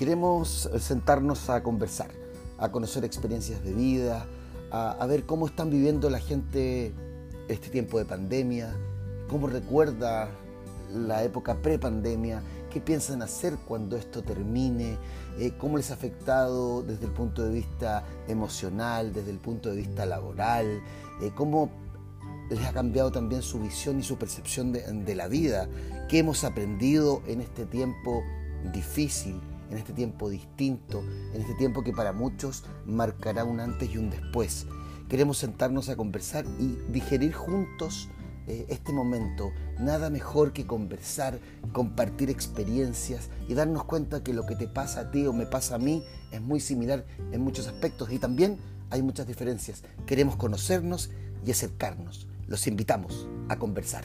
queremos sentarnos a conversar, a conocer experiencias de vida, a, ver cómo están viviendo la gente este tiempo de pandemia, cómo recuerda la época pre-pandemia, qué piensan hacer cuando esto termine, eh, cómo les ha afectado desde el punto de vista emocional, desde el punto de vista laboral, eh, cómo les ha cambiado también su visión y su percepción de, la vida, qué hemos aprendido en este tiempo difícil, en este tiempo distinto, en este tiempo que para muchos marcará un antes y un después. Queremos sentarnos a conversar y digerir juntos eh, este momento. Nada mejor que conversar, compartir experiencias y darnos cuenta que lo que te pasa a ti o me pasa a mí es muy similar en muchos aspectos y también hay muchas diferencias. Queremos conocernos y acercarnos. Los invitamos a conversar.